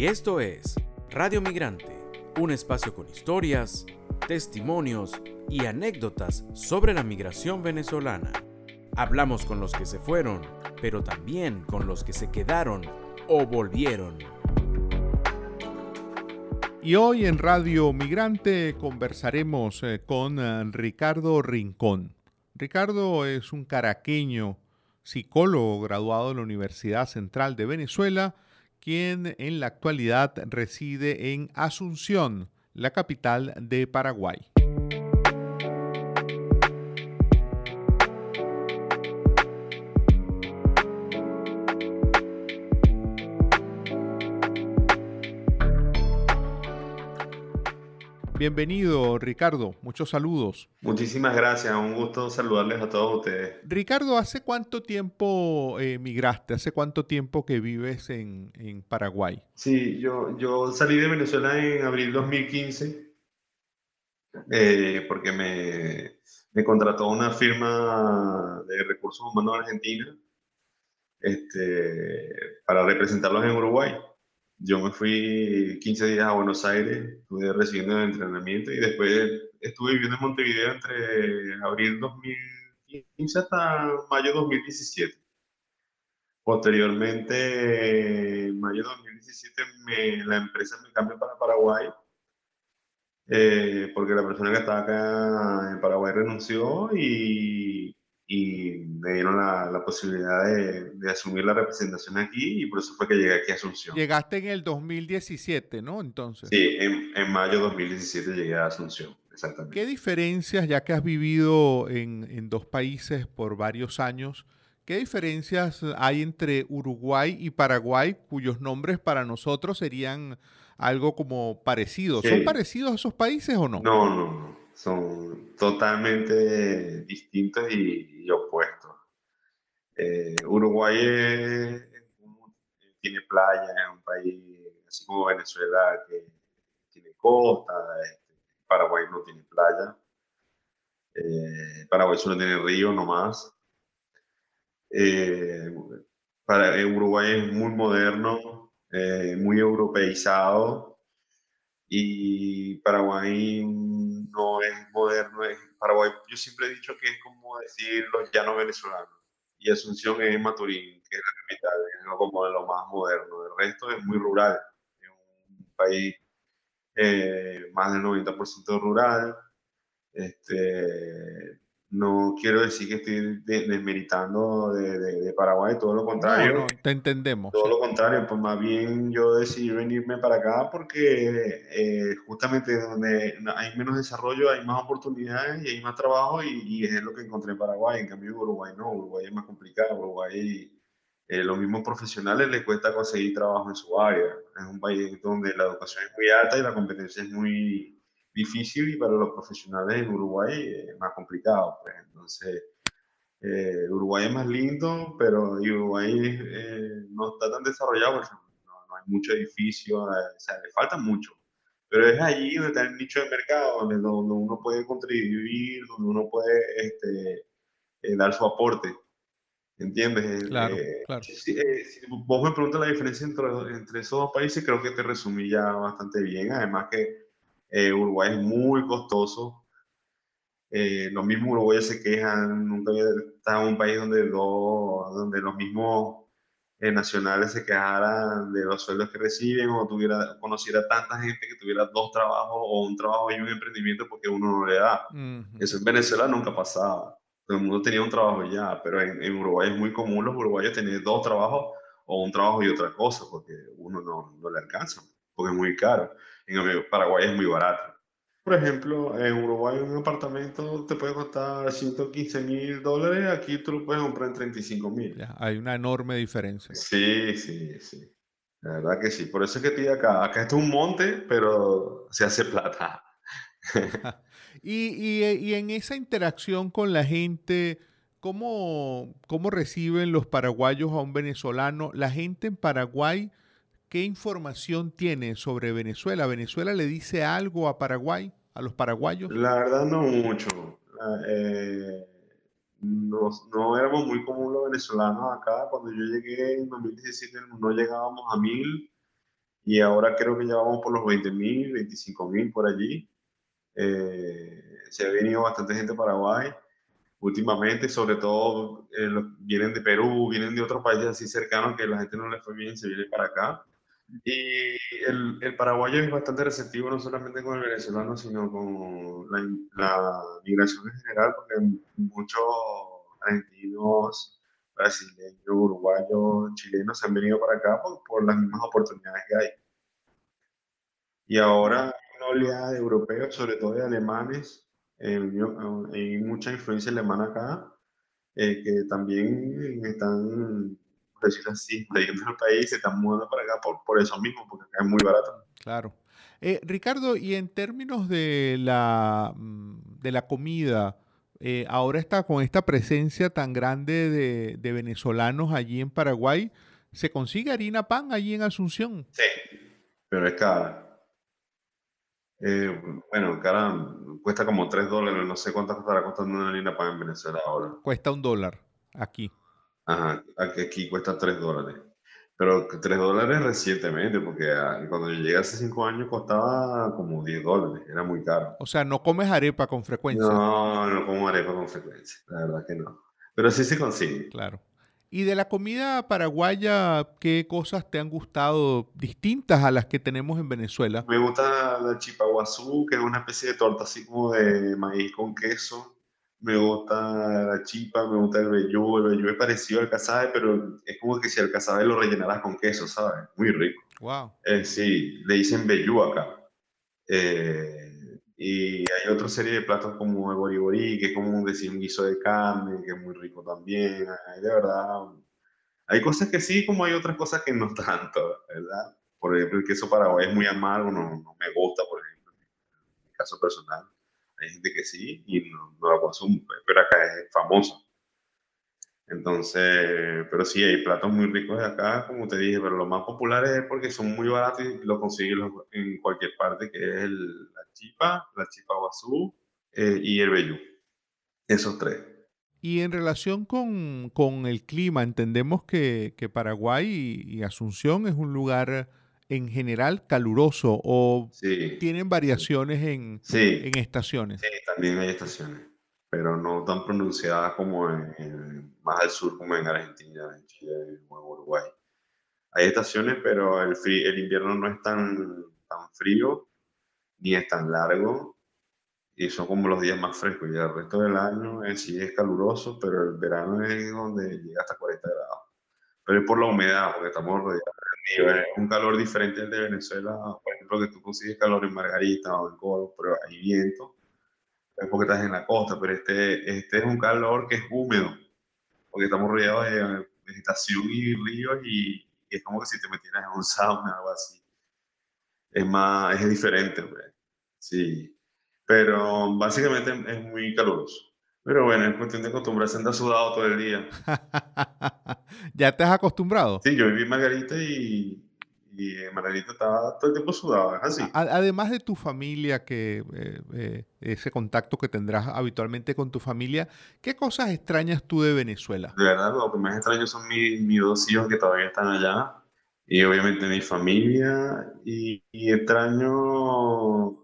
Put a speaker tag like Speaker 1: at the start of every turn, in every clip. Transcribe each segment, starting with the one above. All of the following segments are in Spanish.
Speaker 1: Y esto es Radio Migrante, un espacio con historias, testimonios y anécdotas sobre la migración venezolana. Hablamos con los que se fueron, pero también con los que se quedaron o volvieron.
Speaker 2: Y hoy en Radio Migrante conversaremos eh, con eh, Ricardo Rincón. Ricardo es un caraqueño, psicólogo graduado de la Universidad Central de Venezuela, quien en la actualidad reside en Asunción, la capital de Paraguay. Bienvenido, Ricardo. Muchos saludos.
Speaker 3: Muchísimas gracias. Un gusto saludarles a todos ustedes.
Speaker 2: Ricardo, ¿hace cuánto tiempo emigraste? migraste? ¿Hace cuánto tiempo que vives en, Paraguay?
Speaker 3: Sí, yo, yo salí de Venezuela en abril 2015 eh, porque me, me, contrató una firma de recursos humanos argentina este, para representarlos en Uruguay. Yo me fui 15 días a Buenos Aires, estuve recibiendo el entrenamiento y después estuve viviendo en Montevideo entre abril 2015 hasta mayo 2017. Posteriormente, en mayo 2017, la empresa me cambió para Paraguay eh, porque la persona que estaba acá en Paraguay renunció y y me dieron la, posibilidad de, asumir la representación aquí y por eso fue que llegué aquí a Asunción.
Speaker 2: Llegaste en el 2017, ¿no? Entonces.
Speaker 3: Sí, en, en mayo de 2017 llegué a Asunción, exactamente.
Speaker 2: ¿Qué diferencias, ya que has vivido en, en dos países por varios años, qué diferencias hay entre Uruguay y Paraguay, cuyos nombres para nosotros serían algo como parecidos? ¿Son parecidos a esos países o no?
Speaker 3: No, no, no son totalmente distintos y, opuestos. Eh, Uruguay tiene playa, es un país así como Venezuela que tiene costa, este, Paraguay no tiene playa, eh, Paraguay solo tiene río nomás. Eh, para, Uruguay es muy moderno, muy europeizado y Paraguay no es moderno, es Paraguay. Yo siempre he dicho que es como decir los llanos venezolanos. Y Asunción es Maturín, que es la capital, es como de lo más moderno. El resto es muy rural. Es un país eh, más del 90% rural. Este, no quiero decir que estoy desmeritando de, Paraguay, todo lo contrario. No,
Speaker 2: te entendemos.
Speaker 3: Todo lo contrario, pues más bien yo decidí venirme para acá porque eh, justamente donde hay menos desarrollo hay más oportunidades y hay más trabajo y, es lo que encontré en Paraguay. En cambio, Uruguay no, Uruguay es más complicado. Uruguay, eh, los mismos profesionales les cuesta conseguir trabajo en su área. Es un país donde la educación es muy alta y la competencia es muy difícil y para los profesionales en Uruguay es más complicado. Pues. Entonces, eh, Uruguay es más lindo, pero Uruguay eh, no está tan desarrollado, no, hay mucho edificio, eh, o sea, le falta mucho. Pero es allí donde está el nicho de mercado, donde, donde uno puede contribuir, donde uno puede este, dar su aporte. ¿Entiendes?
Speaker 2: Claro, claro.
Speaker 3: Si, vos me preguntas la diferencia entre, entre esos dos países, creo que te resumí ya bastante bien. Además que eh, Uruguay es muy costoso. Eh, los mismos uruguayos se quejan, nunca había estado en un país donde, donde los mismos eh, nacionales se quejaran de los sueldos que reciben o tuviera, conociera tanta gente que tuviera dos trabajos o un trabajo y un emprendimiento porque uno no le da. Eso en Venezuela nunca pasaba. Todo el mundo tenía un trabajo ya, pero en, Uruguay es muy común los uruguayos tener dos trabajos o un trabajo y otra cosa porque uno no, no le alcanza, porque es muy caro. En Paraguay es muy barato. Por ejemplo, en Uruguay un apartamento te puede costar 115 mil dólares, aquí tú lo puedes comprar en 35 mil.
Speaker 2: Hay una enorme diferencia.
Speaker 3: Sí, sí, sí. La verdad que sí. Por eso es que estoy acá. Acá está un monte, pero se hace plata.
Speaker 2: y, y, y, en esa interacción con la gente, ¿cómo, ¿cómo reciben los paraguayos a un venezolano? La gente en Paraguay ¿Qué información tiene sobre Venezuela? ¿Venezuela le dice algo a Paraguay, a los paraguayos?
Speaker 3: La verdad no mucho. Eh, no, éramos muy comunes los venezolanos acá. Cuando yo llegué en 2017 no llegábamos a mil. y ahora creo que ya vamos por los 20 mil, 25 mil por allí. Eh, se ha venido bastante gente a Paraguay últimamente, sobre todo eh, vienen de Perú, vienen de otros países así cercanos que la gente no les fue bien, se viene para acá. Y el, el, paraguayo es bastante receptivo no solamente con el venezolano, sino con la, la migración en general, porque muchos argentinos, brasileños, uruguayos, chilenos se han venido para acá por, por las mismas oportunidades que hay. Y ahora una oleada de europeos, sobre todo de alemanes, hay mucha influencia alemana acá, eh, que también están, por decirlo así, trayendo al país, se están mudando para acá por, por eso mismo, porque acá es muy barato.
Speaker 2: Claro. Eh, Ricardo, y en términos de la, mm, de la comida, eh, ahora está con esta presencia tan grande de, de, venezolanos allí en Paraguay, ¿se consigue harina pan allí en Asunción?
Speaker 3: Sí, pero es cara. Eh, bueno, cara, cuesta como 3 dólares, no sé cuánto estará costando una harina pan en Venezuela ahora.
Speaker 2: Cuesta un dólar aquí.
Speaker 3: Ajá, aquí, cuesta 3 dólares. Pero 3 dólares recientemente, porque ah, cuando yo llegué hace 5 años costaba como 10 dólares, era muy caro.
Speaker 2: O sea, no comes arepa con frecuencia.
Speaker 3: No, no como arepa con frecuencia, la verdad que no. Pero sí se consigue.
Speaker 2: Claro. Y de la comida paraguaya, ¿qué cosas te han gustado distintas a las que tenemos en Venezuela?
Speaker 3: Me gusta la chipa guazú, que es una especie de torta así como de maíz con queso. Me gusta la chipa, me gusta el vellú. El vellú es parecido al cazabe, pero es como que si el cazabe lo rellenaras con queso, ¿sabes? Muy rico.
Speaker 2: Wow.
Speaker 3: Eh, sí, le dicen vellú acá. Eh, y hay otra serie de platos como el boriborí, que es como un, decir, un guiso de carne, que es muy rico también. Hay, de verdad, hay cosas que sí, como hay otras cosas que no tanto, ¿verdad? Por ejemplo, el queso paraguay es muy amargo, no, no me gusta, por ejemplo, en mi caso personal. Hay gente que sí y no, no la consume, pero acá es famoso. Entonces, pero sí, hay platos muy ricos de acá, como te dije, pero lo más popular es porque son muy baratos y lo consigues en cualquier parte, que es el, la chipa, la chipa guazú eh, y el vellú. Esos tres.
Speaker 2: Y en relación con, con el clima, entendemos que, que Paraguay y, Asunción es un lugar en general caluroso o tienen variaciones en, en estaciones.
Speaker 3: Sí, también hay estaciones pero no tan pronunciadas como en, más al sur como en Argentina, en Chile o en Uruguay. Hay estaciones, pero el, el invierno no es tan, tan frío ni es tan largo y son como los días más frescos y el resto del año sí es caluroso, pero el verano es donde llega hasta 40 grados. Pero es por la humedad, porque estamos rodeados de un calor diferente al de Venezuela, por ejemplo, que tú consigues calor en Margarita o en Coro, pero hay viento es porque estás en la costa, pero este, este es un calor que es húmedo, porque estamos rodeados de vegetación y ríos y, es como que si te metieras en un sauna o algo así. Es más, es diferente, pues. Sí. Pero básicamente es muy caluroso. Pero bueno, es cuestión de acostumbrarse a andar sudado todo el día.
Speaker 2: ¿Ya te has acostumbrado?
Speaker 3: Sí, yo viví en Margarita y, y Margarita estaba todo el tiempo sudada, así.
Speaker 2: Además de tu familia, que eh, eh, ese contacto que tendrás habitualmente con tu familia, ¿qué cosas extrañas tú de Venezuela?
Speaker 3: De verdad, lo que más extraño son mis, dos hijos que todavía están allá, y obviamente mi familia, y, extraño eh,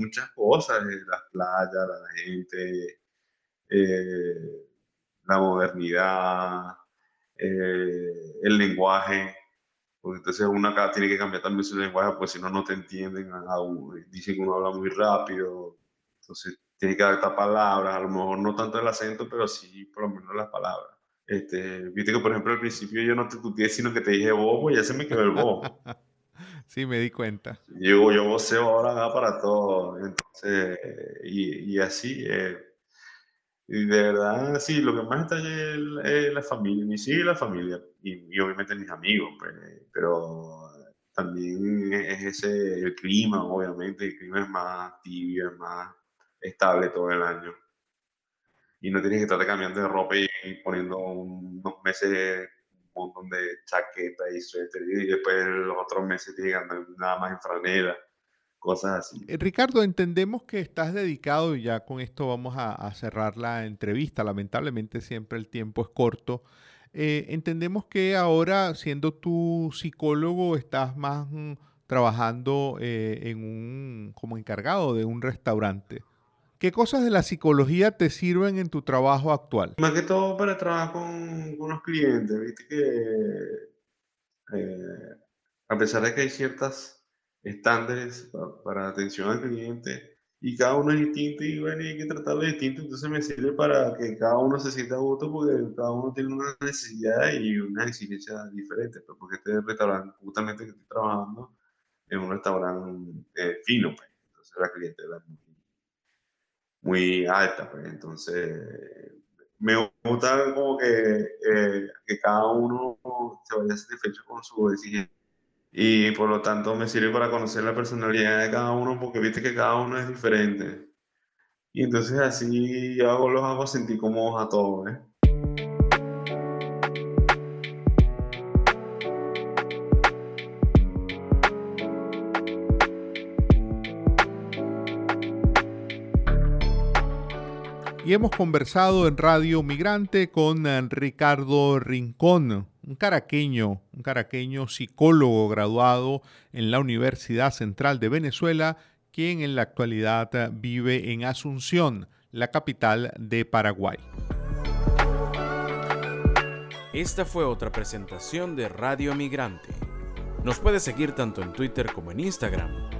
Speaker 3: muchas cosas, las playas, la gente, la modernidad, el lenguaje porque entonces uno acá tiene que cambiar también su lenguaje, pues si no, no te entienden. Dicen que uno habla muy rápido, entonces tiene que adaptar palabras, a lo mejor no tanto el acento, pero sí por lo menos las palabras. Este, Viste que, por ejemplo, al principio yo no te tuteé, sino que te dije bobo y ya se me quedó el bobo.
Speaker 2: sí, me di cuenta.
Speaker 3: Yo, yo voceo ahora para todo, entonces, y, y así. Eh, de verdad, sí, lo que más está es, la familia, mi sí la familia, y, obviamente mis amigos, pues, pero también es ese, el clima, obviamente, el clima es más tibio, es más estable todo el año. Y no tienes que estar cambiando de ropa y, poniendo unos meses montón de y suéter, y después los otros meses andar nada más en franela cosas así.
Speaker 2: Eh, Ricardo, entendemos que estás dedicado y ya con esto vamos a, cerrar la entrevista. Lamentablemente siempre el tiempo es corto. Eh, entendemos que ahora, siendo tú psicólogo, estás más mm, trabajando eh, en un, como encargado de un restaurante. ¿Qué cosas de la psicología te sirven en tu trabajo actual?
Speaker 3: Más que todo para trabajar con, los clientes, viste que eh, a pesar de que hay ciertas estándares para atención al cliente y cada uno es distinto y bueno, hay que tratarlo distinto, entonces me sirve para que cada uno se sienta a gusto porque cada uno tiene una necesidad y una exigencia diferente, pues, porque este restaurante, justamente que estoy trabajando, es un restaurante eh, fino, pues, entonces la clientela es muy, muy alta, pues, entonces me gusta como que, eh, que cada uno se vaya satisfecho con su exigencia. Y por lo tanto me sirve para conocer la personalidad de cada uno porque viste que cada uno es diferente. Y entonces así hago, los hago sentir cómodos a todos. ¿eh?
Speaker 2: Y hemos conversado en Radio Migrante con eh, Ricardo Rincón, un caraqueño, un caraqueño psicólogo graduado en la Universidad Central de Venezuela, quien en la actualidad vive en Asunción, la capital de Paraguay.
Speaker 1: Esta fue otra presentación de Radio Migrante. Nos puede seguir tanto en Twitter como en Instagram.